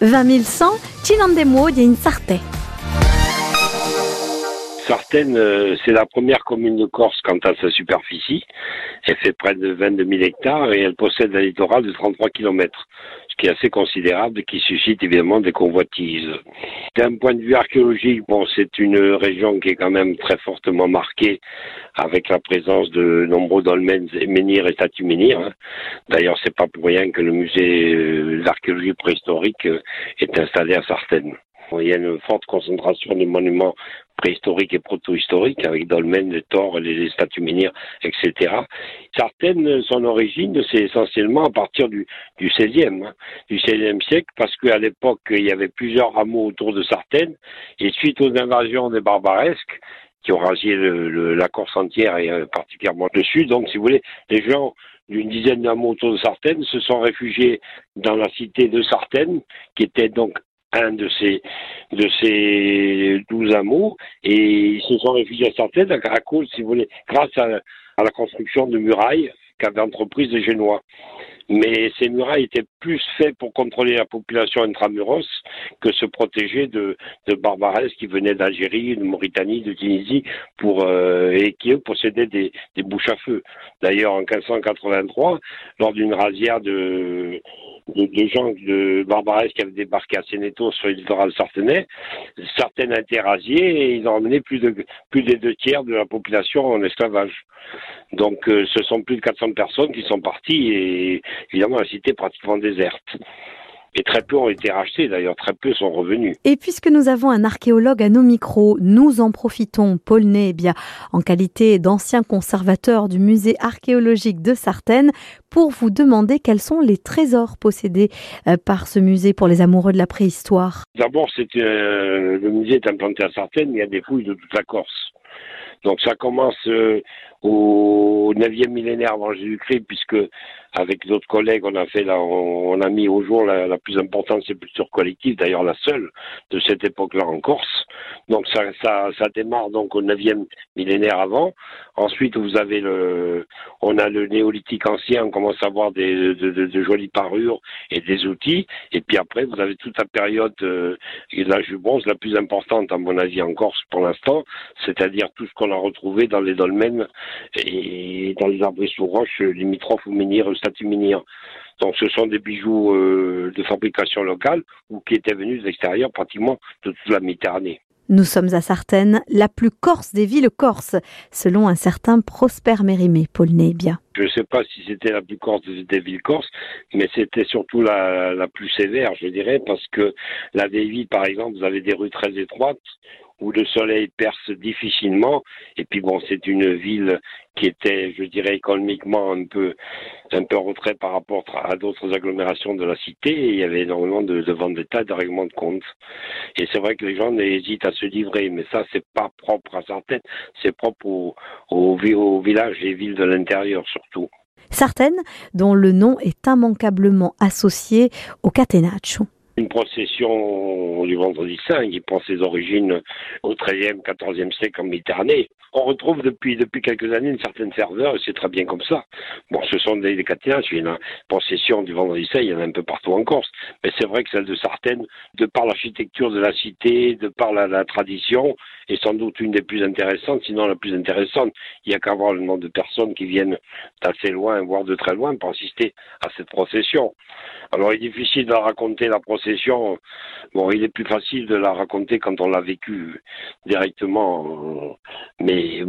20 100, Cinandemo di Insarte. Sartène, euh, c'est la première commune de Corse quant à sa superficie. Elle fait près de 22 000 hectares et elle possède un littoral de 33 km, ce qui est assez considérable et qui suscite évidemment des convoitises. D'un point de vue archéologique, bon, c'est une région qui est quand même très fortement marquée avec la présence de nombreux dolmens menhirs et statues menhirs. Hein. D'ailleurs, c'est pas pour rien que le musée euh, d'archéologie préhistorique euh, est installé à Sartène. Il y a une forte concentration de monuments préhistoriques et proto-historiques avec dolmens, des tors, les statues menhirs, etc. Certaines, son origine, c'est essentiellement à partir du, du 16e, hein, du 16e siècle, parce qu'à l'époque, il y avait plusieurs hameaux autour de Sartène, et suite aux invasions des barbaresques, qui ont rasé la Corse entière et euh, particulièrement le sud, donc si vous voulez, les gens d'une dizaine d'hameaux autour de Sartène se sont réfugiés dans la cité de Sartène, qui était donc un de ces de ces douze hameaux et ils se sont réfugiés à Sartène à cause, si vous voulez, grâce à, la construction de murailles qu'avaient entreprise les Génois. Mais ces murailles étaient plus faites pour contrôler la population intramuros que se protéger de, de barbaresques qui venaient d'Algérie, de Mauritanie, de Tunisie, pour, euh, et qui eux possédaient des, des bouches à feu. D'ailleurs, en 1583, lors d'une rasière de, de, gens de barbaresques qui avaient débarqué à Sénéto sur le littoral sartenais, certaines étaient rasiées et ils ont emmené plus, de, plus des deux tiers de la population en esclavage. Donc euh, ce sont plus de 400 personnes qui sont parties et évidemment la cité est pratiquement déserte. Et très peu ont été rachetés, d'ailleurs, très peu sont revenus. Et puisque nous avons un archéologue à nos micros, nous en profitons, Paul Ney, bien, en qualité d'ancien conservateur du musée archéologique de Sartène, pour vous demander quels sont les trésors possédés euh, par ce musée pour les amoureux de la préhistoire. D'abord, euh, le musée est implanté à Sartène, il y a des fouilles de toute la Corse. Donc ça commence euh, au 9e millénaire avant Jésus-Christ, puisque avec d'autres collègues, on a fait là, on, a mis au jour la, la plus importante sépulture collective, d'ailleurs la seule de cette époque-là en Corse. Donc ça, ça, ça démarre donc au 9e millénaire avant. Ensuite, vous avez le, on a le néolithique ancien, on commence à avoir des, de, de, de jolies parures et des outils. Et puis après, vous avez toute la période euh, l'âge du bronze, la plus importante à mon avis en Corse pour l'instant, c'est-à-dire tout ce qu'on a retrouvé dans les dolmens et dans les arbres sous roches limitrophes ou menhirs, statues menhirs. Donc ce sont des bijoux euh, de fabrication locale ou qui étaient venus de l'extérieur pratiquement de toute la Méditerranée. Nous sommes à Sartène, la plus corse des villes corses, selon un certain Prosper Mérimée, Paul Nébia. Je ne sais pas si c'était la plus corse des villes corses, mais c'était surtout la, la plus sévère, je dirais, parce que la vieille ville, par exemple, vous avez des rues très étroites où le soleil perce difficilement. Et puis bon, c'est une ville qui était, je dirais, économiquement un peu, un peu en retrait par rapport à d'autres agglomérations de la cité. Il y avait énormément de, de ventes d'État, de règlements de compte. Et c'est vrai que les gens hésitent à se livrer, mais ça, c'est pas propre à Sartène, c'est propre aux, aux, aux villages et villes de l'intérieur surtout. Sartène, dont le nom est immanquablement associé au catenaccio une procession du vendredi saint qui prend ses origines au XIIIe, XIVe siècle en Méditerranée. On retrouve depuis, depuis quelques années une certaine ferveur et c'est très bien comme ça. Bon, ce sont des, des il une procession du vendredi saint, il y en a un peu partout en Corse. Mais c'est vrai que celle de Sartène, de par l'architecture de la cité, de par la, la, tradition, est sans doute une des plus intéressantes, sinon la plus intéressante. Il n'y a qu'à voir le nombre de personnes qui viennent d'assez loin, voire de très loin, pour assister à cette procession. Alors il est difficile de raconter la procession bon, il est plus facile de la raconter quand on l'a vécu directement. Mais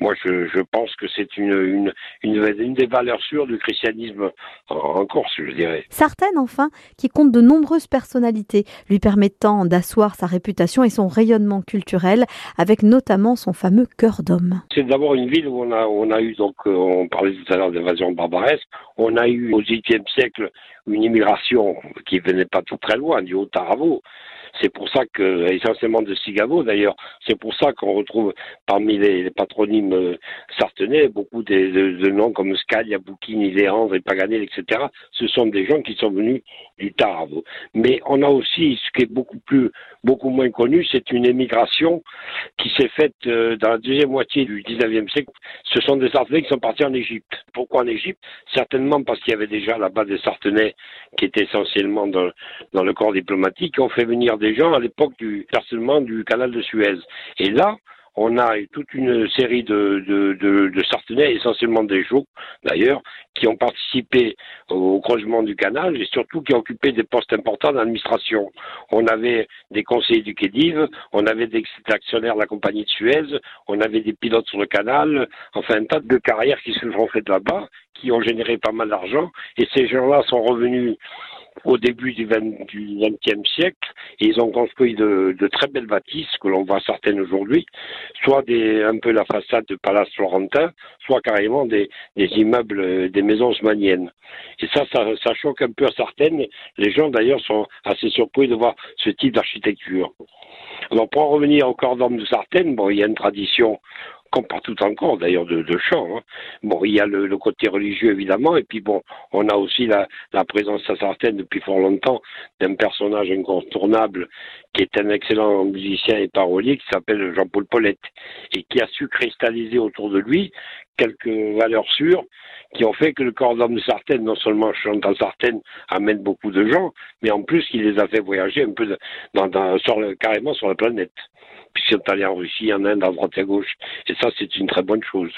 moi, je, je pense que c'est une, une, une, une, des valeurs sûres du christianisme en, Corse, je dirais. Certaines, enfin, qui compte de nombreuses personnalités, lui permettant d'asseoir sa réputation et son rayonnement culturel, avec notamment son fameux cœur d'homme. C'est d'abord une ville où on a, on a eu, donc, euh, on parlait tout à l'heure d'invasion barbaresque, on a eu au XVIIIe siècle une immigration qui venait pas tout très loin, du Haut-Taravo. C'est pour ça que, essentiellement de Sigavo d'ailleurs, c'est pour ça qu'on retrouve parmi les, patronymes euh, sartenais beaucoup de, noms comme Scalia, Bouquini, Léandre et Paganel, etc. Ce sont des gens qui sont venus du Taravo. Mais on a aussi, ce qui est beaucoup plus, beaucoup moins connu, c'est une émigration qui s'est faite euh, dans la deuxième moitié du 19e siècle. Ce sont des Sartenais qui sont partis en Égypte. Pourquoi en Égypte? Certainement parce qu'il y avait déjà là-bas des Sartenais qui étaient essentiellement dans, le corps diplomatique, qui fait venir gens à l'époque du harcèlement du canal de Suez. Et là, on a toute une série de, de, de, essentiellement des jours d'ailleurs, qui ont participé au creusement du canal et surtout qui ont occupé des postes importants dans l'administration. On avait des conseillers du Khedive, on avait des actionnaires de la compagnie de Suez, on avait des pilotes sur le canal, enfin un tas de carrières qui se sont faites là-bas, qui ont généré pas mal d'argent, et ces gens-là sont revenus au début du XXe siècle ils ont construit de, très belles bâtisses que l'on voit certaines aujourd'hui, soit un peu la façade de Palace Florentin, soit carrément des, immeubles, des maisons osmaniennes. Et ça, ça, choque un peu à certaines. Les gens d'ailleurs sont assez surpris de voir ce type d'architecture. Alors pour en revenir au cordon de Sartène, bon, il y a une tradition comme partout encore d'ailleurs de, de chant. Hein. Bon, il y a le, côté religieux évidemment, et puis bon, on a aussi la, la présence certaine depuis fort longtemps d'un personnage incontournable qui est un excellent musicien et parolier qui s'appelle Jean-Paul Paulette et qui a su cristalliser autour de lui quelques valeurs sûres qui ont fait que le corps d'homme de Sartène, non seulement chantant Sartène, amène beaucoup de gens, mais en plus il les a fait voyager un peu dans, dans, sur le, carrément sur la planète. Puis ils sont allés en Russie, en Inde, à droite et à gauche. Et ça, c'est une très bonne chose.